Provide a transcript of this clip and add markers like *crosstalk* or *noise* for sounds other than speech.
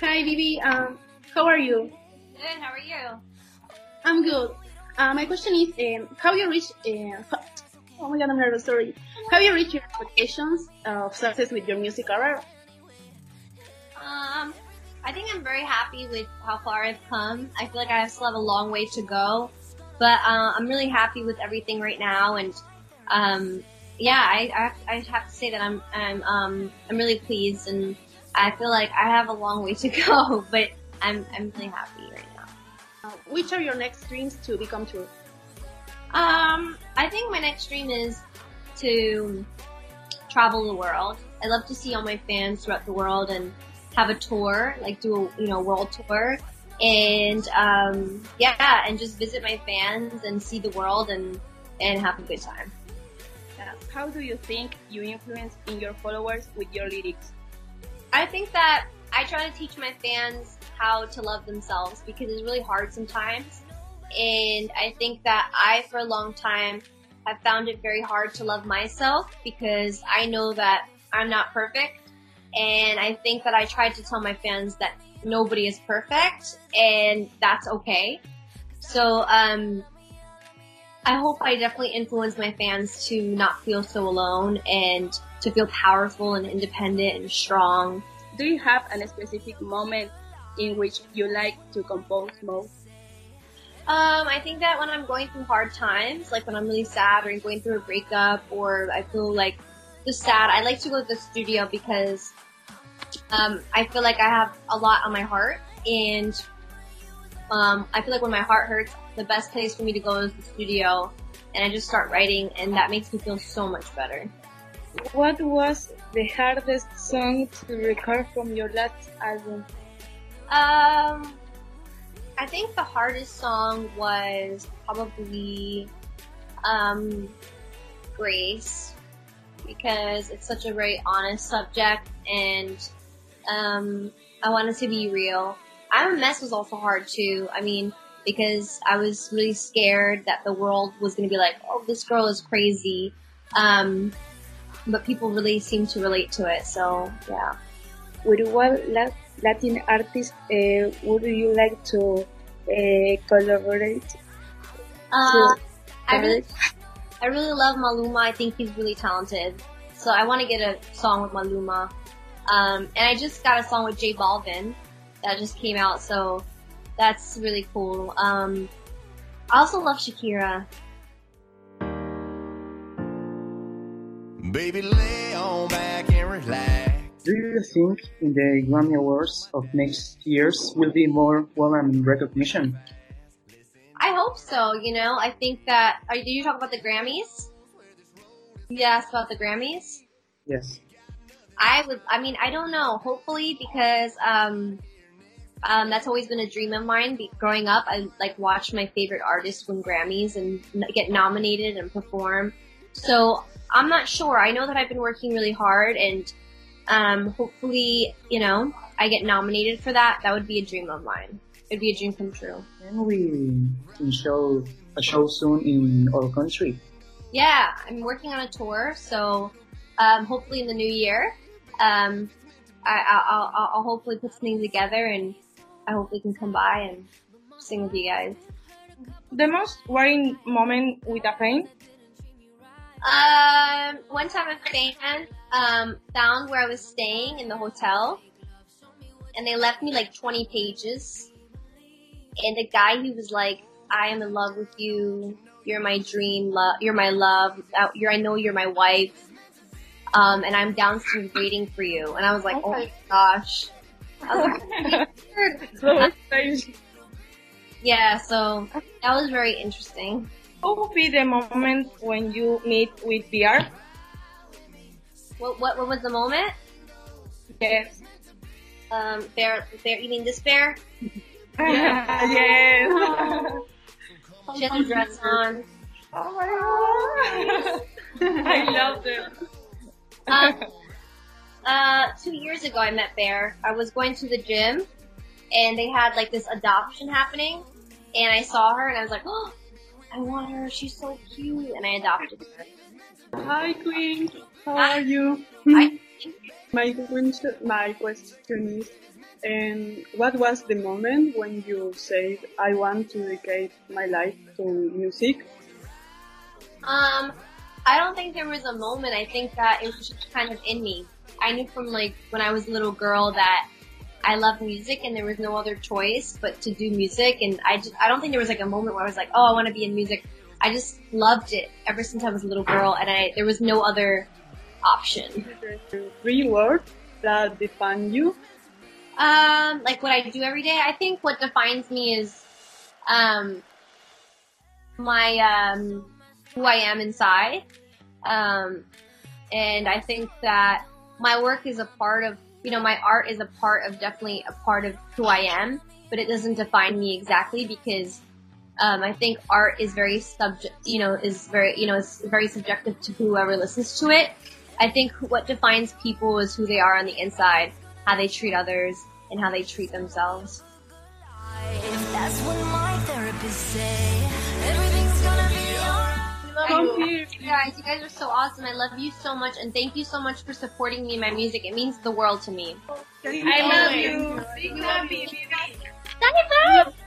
Hi, Vivi. Um, how are you? Good. How are you? I'm good. Uh, my question is, um, how you reach? Uh, oh my God, I'm nervous. Sorry. How you reach your expectations of success with your music career? Um, I think I'm very happy with how far I've come. I feel like I still have a long way to go, but uh, I'm really happy with everything right now, and um, yeah, I, I, I have to say that I'm I'm um, I'm really pleased, and I feel like I have a long way to *laughs* go, but I'm I'm really happy right now. Uh, which are your next dreams to become true? Um, I think my next dream is to travel the world. I love to see all my fans throughout the world and have a tour, like do a you know world tour, and um, yeah, and just visit my fans and see the world and and have a good time. How do you think you influence in your followers with your lyrics? I think that I try to teach my fans how to love themselves because it's really hard sometimes. And I think that I, for a long time, have found it very hard to love myself because I know that I'm not perfect. And I think that I tried to tell my fans that nobody is perfect and that's okay. So, um, I hope I definitely influence my fans to not feel so alone and to feel powerful and independent and strong. Do you have a specific moment in which you like to compose most? Um, I think that when I'm going through hard times, like when I'm really sad or I'm going through a breakup or I feel like just sad, I like to go to the studio because um, I feel like I have a lot on my heart and um, I feel like when my heart hurts, the best place for me to go is the studio and I just start writing and that makes me feel so much better. What was the hardest song to record from your last album? Um, I think the hardest song was probably um, Grace because it's such a very honest subject and um, I wanted to be real. I'm a mess was also hard too. I mean, because I was really scared that the world was going to be like, oh, this girl is crazy. Um, but people really seem to relate to it. So yeah. With what Latin artist uh, would you like to uh, collaborate? Uh, I really, I really love Maluma. I think he's really talented. So I want to get a song with Maluma. Um, and I just got a song with J Balvin that just came out. So that's really cool. Um, I also love Shakira. Baby, lay on back and relax. Do you think in the Grammy Awards of next year's will be more woman recognition? I hope so. You know, I think that. Are, did you talk about the Grammys? You asked about the Grammys. Yes. I would. I mean, I don't know. Hopefully, because um, um, that's always been a dream of mine. Growing up, I like watch my favorite artists win Grammys and get nominated and perform. So I'm not sure. I know that I've been working really hard and um, hopefully, you know, I get nominated for that. That would be a dream of mine. It'd be a dream come true. Can we show a show soon in our country? Yeah, I'm working on a tour, so um, hopefully in the new year, um, I, will I'll hopefully put something together, and I hope we can come by and sing with you guys. The most worrying moment with a fan um, one time a fan um, found where I was staying in the hotel, and they left me like 20 pages. And the guy, he was like, "I am in love with you. You're my dream. Love. You're my love. Uh, you're. I know you're my wife. Um, and I'm downstairs waiting for you." And I was like, "Oh my gosh." *laughs* so strange. Yeah, so that was very interesting. What would be the moment when you meet with Bear? What, what, what was the moment? Yes. Um, bear, bear, you mean this bear? *laughs* Yes. she has a dress on. *laughs* Oh my god. I love it. Um, *laughs* uh, two years ago I met Bear. I was going to the gym and they had like this adoption happening and I saw her and I was like, oh, I want her. She's so cute. And I adopted her. Hi, Queen. How are you? Hi. *laughs* my, question, my question is, And what was the moment when you said, I want to dedicate my life to music? Um, I don't think there was a moment. I think that it was just kind of in me. I knew from like when I was a little girl that I loved music and there was no other choice but to do music. And I just, I don't think there was like a moment where I was like, oh, I want to be in music. I just loved it ever since I was a little girl and I, there was no other option. Three words that define you. Um, like what I do every day. I think what defines me is, um, my, um, who I am inside. Um, and I think that my work is a part of, you know, my art is a part of definitely a part of who I am, but it doesn't define me exactly because, um, I think art is very subject, you know, is very, you know, is very subjective to whoever listens to it. I think what defines people is who they are on the inside, how they treat others, and how they treat themselves. That's what my. Guys, you guys are so awesome. I love you so much, and thank you so much for supporting me in my music. It means the world to me. I love you. Big love, baby. Love you, bro.